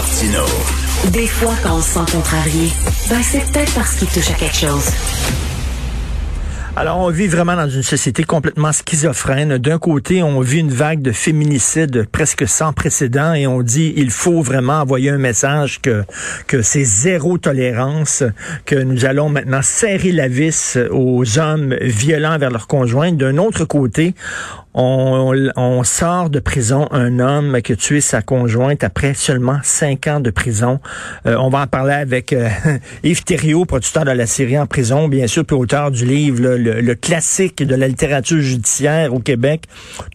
Martino. Des fois, quand on se sent contrarié, ben c'est peut-être parce qu'il touche à quelque chose. Alors, on vit vraiment dans une société complètement schizophrène. D'un côté, on vit une vague de féminicide presque sans précédent et on dit il faut vraiment envoyer un message que, que c'est zéro tolérance, que nous allons maintenant serrer la vis aux hommes violents vers leurs conjoints. D'un autre côté, on, on, sort de prison un homme qui a tué sa conjointe après seulement cinq ans de prison. Euh, on va en parler avec euh, Yves Thériault, producteur de la série En prison, bien sûr, puis auteur du livre le, classique de la littérature judiciaire au Québec,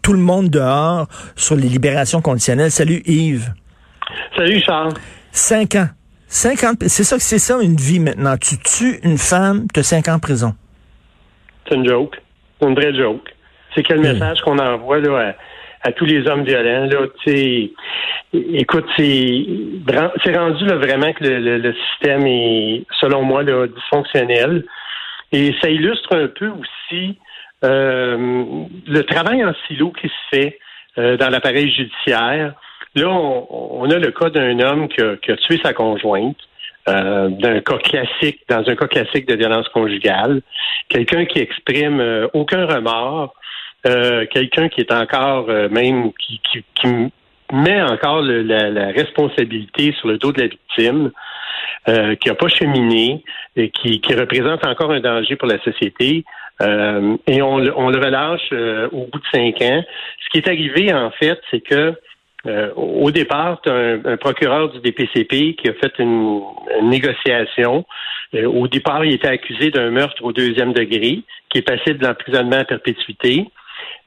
Tout le monde dehors sur les libérations conditionnelles. Salut Yves. Salut Charles. Cinq ans. Cinq ans. C'est ça, c'est ça une vie maintenant. Tu tues une femme, tu as cinq ans de prison. C'est une joke. C'est une vraie joke. C'est quel hmm. message qu'on envoie là, à, tous les hommes violents. Là, écoute, c'est rendu là, vraiment que le, système est, selon moi, là, dysfonctionnel. Et ça illustre un peu aussi euh, le travail en silo qui se fait euh, dans l'appareil judiciaire. Là, on, a le cas d'un homme qui a, tué sa conjointe. Euh, d'un cas classique, dans un cas classique de violence conjugale, quelqu'un qui exprime aucun remords, euh, quelqu'un qui est encore euh, même qui, qui, met encore la, responsabilité sur le dos de la victime, euh, qui n'a pas cheminé, et qui, qui, représente encore un danger pour la société. et on, on, le relâche au bout de cinq ans. Ce qui est arrivé, en fait, c'est que au départ, un, un, procureur du DPCP qui a fait une négociation. au départ, il était accusé d'un meurtre au deuxième degré, qui est passé de l'emprisonnement à perpétuité.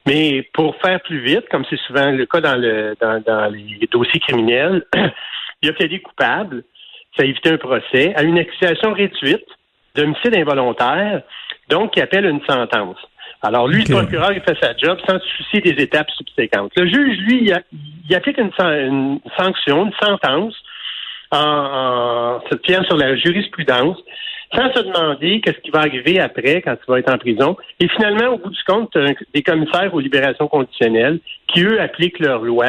Mais pour faire plus vite, comme c'est souvent le cas dans, le, dans, dans les dossiers criminels, il a plaidé coupable, ça a évité un procès, à une accusation réduite d'homicide involontaire, donc qui appelle une sentence. Alors lui, le procureur, il fait sa job sans se soucier des étapes subséquentes. Le juge, lui, il, a, il applique une, une, sanction, une sentence en, en se tient sur la jurisprudence sans se demander qu'est-ce qui va arriver après quand tu vas être en prison. Et finalement, au bout du compte, des commissaires aux libérations conditionnelles qui, eux, appliquent leur loi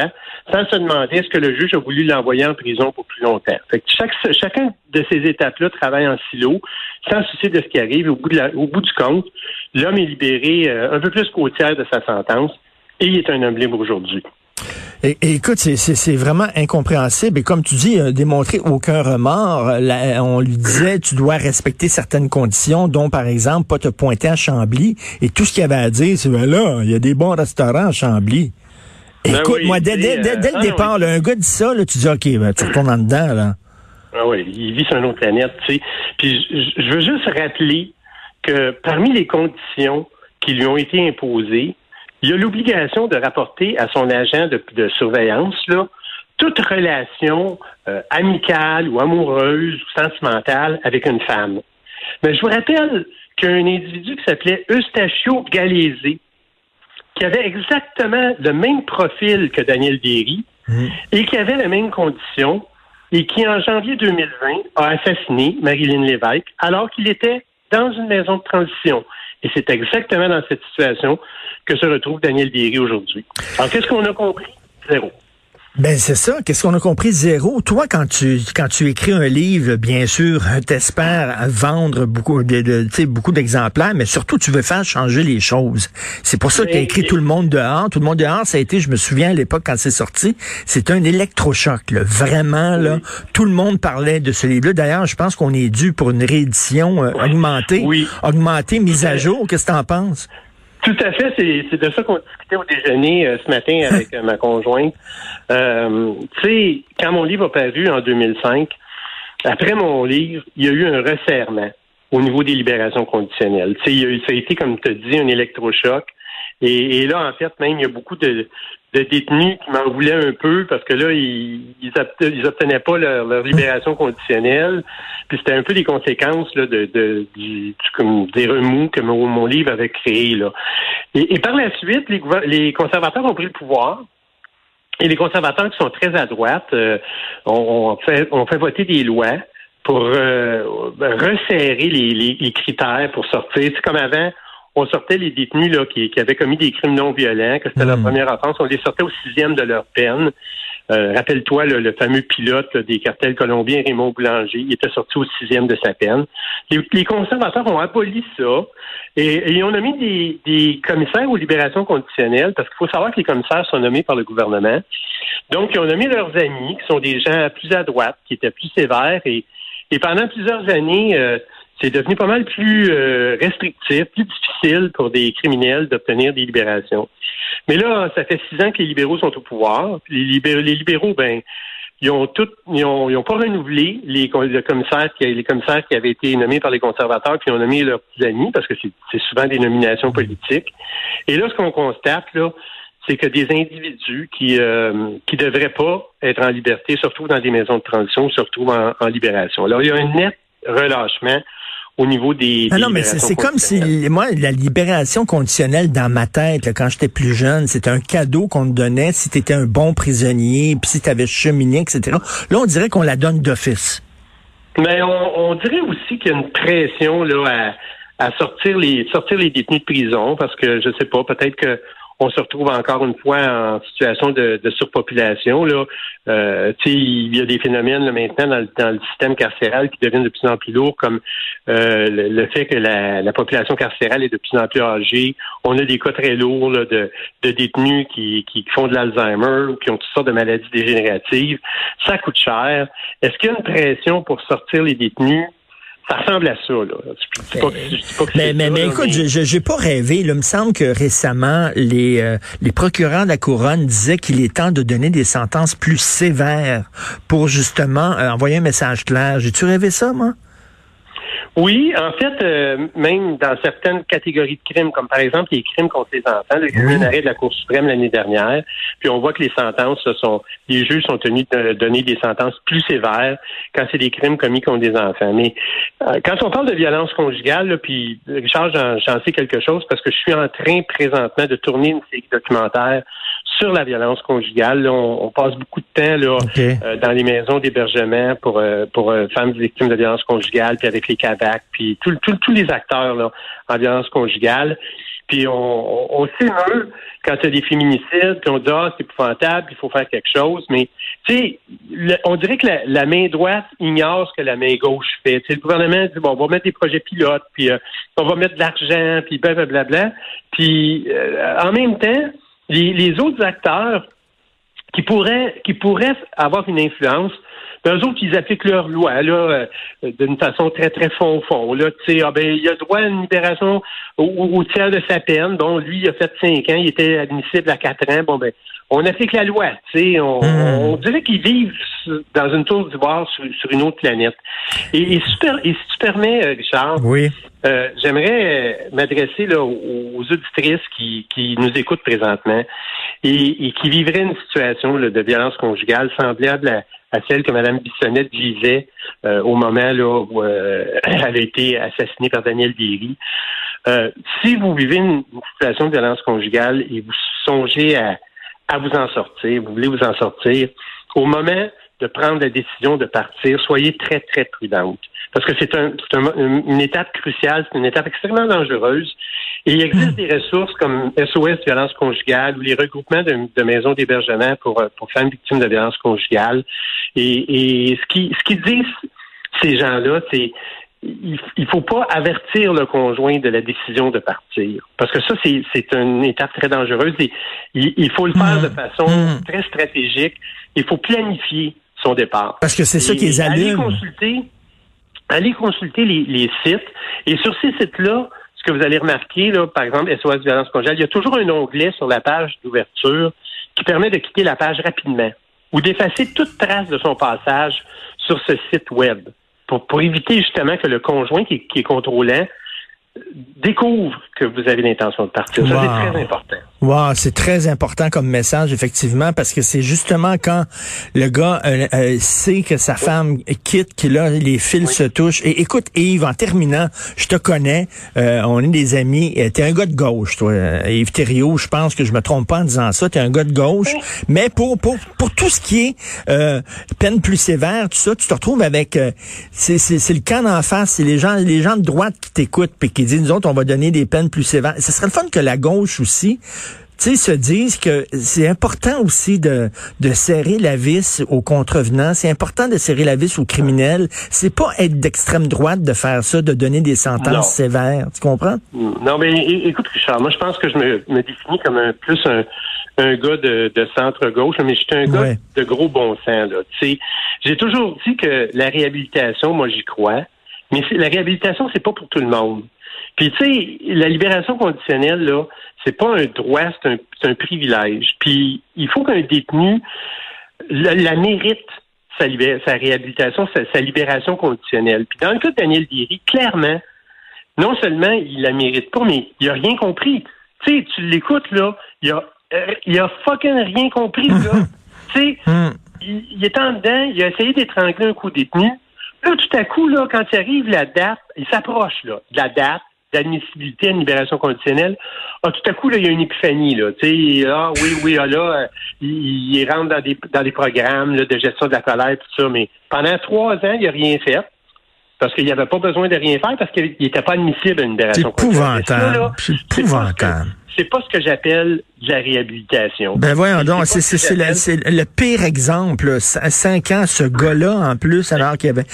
sans se demander est-ce que le juge a voulu l'envoyer en prison pour plus longtemps. Fait que chaque, chacun de ces étapes-là travaille en silo, sans soucier de ce qui arrive. Au bout, de la, au bout du compte, l'homme est libéré euh, un peu plus qu'au tiers de sa sentence et il est un homme libre aujourd'hui. Et, écoute, c'est vraiment incompréhensible. Et comme tu dis, il démontré aucun remords. on lui disait, tu dois respecter certaines conditions, dont par exemple, pas te pointer à Chambly. Et tout ce qu'il y avait à dire, c'est, ben là, il y a des bons restaurants à Chambly. Ben écoute, moi, dès, dès, dès, le ah départ, un gars dit ça, là, tu dis, OK, ben, tu retournes en dedans, là. Ah oui, il vit sur une autre planète, tu sais. Puis je veux juste rappeler que parmi les conditions qui lui ont été imposées, il y a l'obligation de rapporter à son agent de, surveillance là, toute relation euh, amicale ou amoureuse ou sentimentale avec une femme. Mais je vous rappelle qu'un individu qui s'appelait Eustachio Galézé, qui avait exactement le même profil que Daniel Derry mmh. et qui avait les mêmes conditions, et qui, en janvier 2020, a assassiné Marilyn Lévesque alors qu'il était dans une maison de transition. Et c'est exactement dans cette situation que se retrouve Daniel Derry aujourd'hui. Alors, qu'est-ce qu'on a compris? Zéro. Ben c'est ça. Qu'est-ce qu'on a compris? Zéro Toi, quand tu quand tu écris un livre, bien sûr, t'espères vendre beaucoup de, de beaucoup d'exemplaires, mais surtout tu veux faire changer les choses. C'est pour ça que tu as écrit Tout le monde dehors. Tout le monde dehors, ça a été, je me souviens à l'époque quand c'est sorti, c'est un électrochoc. Là. Vraiment là, tout le monde parlait de ce livre-là. D'ailleurs, je pense qu'on est dû pour une réédition euh, augmentée, oui. augmentée, mise à jour. Qu'est-ce que t'en penses? Tout à fait, c'est de ça qu'on discutait au déjeuner euh, ce matin avec euh, ma conjointe. Euh, tu sais, quand mon livre a paru en 2005, après mon livre, il y a eu un resserrement au niveau des libérations conditionnelles. Tu sais, ça a été, comme tu as dit, un électrochoc. Et, là, en fait, même, il y a beaucoup de, détenus qui m'en voulaient un peu parce que là, ils, ils, obtenaient pas leur, libération conditionnelle. Puis c'était un peu des conséquences là, de, de du, comme des remous que mon, livre avait créé. Là. Et, par la suite, les, les conservateurs ont pris le pouvoir. Et les conservateurs qui sont très à droite euh, ont, fait, ont fait voter des lois pour euh, resserrer les, les, critères pour sortir. C'est comme avant, on sortait les détenus là, qui, qui avaient commis des crimes non violents, que c'était leur hmm. première offense, on les sortait au sixième de leur peine. Euh, rappelle-toi le, fameux pilote des cartels colombiens, Raymond Boulanger, il était sorti au sixième de sa peine. Les, conservateurs ont aboli ça et, on a mis des, des, commissaires aux libérations conditionnelles parce qu'il faut savoir que les commissaires sont nommés par le gouvernement. Donc, ils ont nommé leurs amis, qui sont des gens plus à droite, qui étaient plus sévères et, et pendant plusieurs années, euh, c'est devenu pas mal plus euh, restrictif, plus difficile pour des criminels d'obtenir des libérations. Mais là, ça fait six ans que les libéraux sont au pouvoir. Les libéraux, les ben, ils ont tout, ils ont, pas renouvelé les, commissaires qui, les commissaires qui avaient été nommés par les conservateurs, qui ont nommé leurs petits amis, parce que c'est souvent des nominations politiques. Et là, ce qu'on constate, là, c'est que des individus qui euh, qui devraient pas être en liberté, surtout dans des maisons de transition, surtout en, en libération. Alors, il y a un net relâchement au niveau des. Ah non, mais c'est comme si, moi, la libération conditionnelle dans ma tête, quand j'étais plus jeune, c'était un cadeau qu'on te donnait si tu étais un bon prisonnier, puis si tu avais cheminé, etc. Là, on dirait qu'on la donne d'office. Mais on, dirait aussi qu'il y a une pression là à, à sortir les sortir les détenus de prison parce que je sais pas, peut-être que on se retrouve encore une fois en situation de, surpopulation. Là. Euh, il y a des phénomènes maintenant dans le, système carcéral qui deviennent de plus en plus lourds, comme euh, le, fait que la, population carcérale est de plus en plus âgée. On a des cas très lourds de, détenus qui, qui font de l'Alzheimer ou qui ont toutes sortes de maladies dégénératives. Ça coûte cher. Est-ce qu'il y a une pression pour sortir les détenus? Ça ressemble à ça, là. mais, mais, écoute, je n'ai pas rêvé. Il me semble que récemment, les, euh, les procureurs de la Couronne disaient qu'il est temps de donner des sentences plus sévères pour justement euh, envoyer un message clair. J'ai-tu rêvé ça, moi? Oui, en fait, euh, même dans certaines catégories de crimes, comme par exemple les crimes contre les enfants, il y a eu un arrêt de la Cour suprême l'année dernière, puis on voit que les sentences sont, les juges sont tenus de donner des sentences plus sévères quand c'est des crimes commis contre des enfants. Mais euh, quand on parle de violence conjugale, puis Richard, j'en sais quelque chose parce que je suis en train présentement de tourner une série documentaire sur la violence conjugale. on, passe beaucoup de temps là, euh, dans les maisons d'hébergement pour euh, pour euh, femmes victimes de violence conjugale, puis avec les CAVAC, puis tous les acteurs là, en violence conjugale. Puis on, on, s'émeut quand il y a des féminicides, puis on dit ah c'est épouvantable, il faut faire quelque chose. Mais tu sais, on dirait que la, main droite ignore ce que la main gauche fait. T'sais, le gouvernement dit bon, on va mettre des projets pilotes, puis on va mettre de l'argent, puis blablabla. Puis en même temps, les, autres acteurs qui pourraient, qui pourraient avoir une influence, ben, eux autres, ils appliquent leur loi là, euh, d'une façon très, très fond-fond. Là, ah, ben, il a droit à une libération au, tiers de sa peine. Bon, lui, il a fait cinq ans, il était admissible à quatre ans. Bon, ben, on applique la loi. On, mmh. on dirait qu'ils vivent dans une tour d'ivoire sur, sur une autre planète. Et, super, et si tu permets, euh, Richard, oui. Euh, j'aimerais m'adresser là, aux auditrices qui, qui nous écoutent présentement et, et qui vivraient une situation là, de violence conjugale semblable à, à celle que Mme Bissonnette disait euh, au moment là, où euh, elle a été assassinée par Daniel Biry. Euh, si vous vivez une, situation de violence conjugale et vous songez à, à vous en sortir, vous voulez vous en sortir, au moment de prendre la décision de partir, soyez très, très prudente parce que c'est un, une étape cruciale, c'est une étape extrêmement dangereuse. Et il existe des ressources comme SOS violence conjugale ou les regroupements de, maisons d'hébergement pour, pour femmes victimes de violence conjugale. Et, et ce qui ce qu'ils disent ces gens-là, c'est il, il faut pas avertir le conjoint de la décision de partir. Parce que ça, c'est, une étape très dangereuse. Et il, faut le faire de mmh. façon mmh. très stratégique. Il faut planifier son départ. Parce que c'est ça qui les allume. consulter allez consulter les, sites. Et sur ces sites-là, ce que vous allez remarquer, là, par exemple, SOS Violence Conjugale, il y a toujours un onglet sur la page d'ouverture qui permet de quitter la page rapidement ou d'effacer toute trace de son passage sur ce site web pour, pour éviter justement que le conjoint qui, qui est contrôlant découvre que vous avez l'intention de partir. Ça, c'est très important. Wow, c'est très important comme message, effectivement, parce que c'est justement quand le gars euh, euh, sait que sa femme quitte, que là, les fils se touchent. Et écoute, Yves, en terminant, je te connais, euh, on est des amis. T'es un gars de gauche, toi, Yves Thériault. Je pense que je me trompe pas en disant ça. T'es un gars de gauche. Mais pour, pour, pour tout ce qui est peine plus sévère, tout ça, tu te retrouves avec... c'est le camp d'en face, c'est les gens, les gens de droite qui t'écoutent puis qui disent, nous autres, on va donner des peines plus sévères. Ce serait le fun que la gauche aussi sais, se disent que c'est important aussi de, de serrer la vis aux contrevenants. C'est important de serrer la vis aux criminels. C'est pas être d'extrême droite de faire ça, de donner des sentences sévères. Tu comprends? Non, mais écoute, Richard, moi, je pense que je me, me définis comme un plus un, un gars de, de centre-gauche, mais je suis un gars de gros bon sens. Là. J'ai toujours dit que la réhabilitation, moi, j'y crois. Mais la réhabilitation, c'est pas pour tout le monde. Puis, tu sais, la libération conditionnelle, là, c'est pas un droit, c'est un, un, privilège. Puis, il faut qu'un détenu la, mérite, sa, sa réhabilitation, sa, libération conditionnelle. Puis, dans le cas de Daniel Diri, clairement, non seulement il la mérite pas, mais il a rien compris. Tu sais, tu l'écoutes, là, il a, il a fucking rien compris, là. tu sais, hmm. il, il est en dedans, il a essayé d'étrangler un coup détenu. Là, tout à coup, là, quand il arrive la date, il s'approche là, de la date d'admissibilité à libération conditionnelle. Ah, tout à coup, là, il y a une épiphanie, là. Ah oui, oui, ah, là, il, il, rentre dans des dans des programmes là, de gestion de la colère, tout ça, mais pendant trois ans, il n'a rien fait. Parce qu'il n'y avait pas besoin de rien faire parce qu'il n'était pas admissible à une libération conditionnelle. C'est épouvantable c'est pas ce que j'appelle la réhabilitation. Ben voyons donc, c'est le pire exemple. À cinq ans, ce gars-là, en plus, alors qu'il y avait...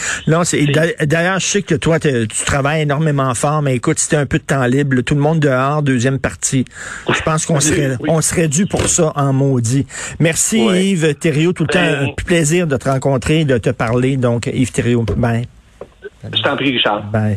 C'est d'ailleurs, je sais que toi, tu travailles énormément fort, mais écoute, c'était un peu de temps libre, tout le monde dehors, deuxième partie. Je pense qu'on serait on serait dû pour ça en maudit. Merci Yves Thériault, tout le temps, ben, un plaisir de te rencontrer, de te parler. Donc, Yves Thériault, ben. Je t'en prie, Richard. Bye.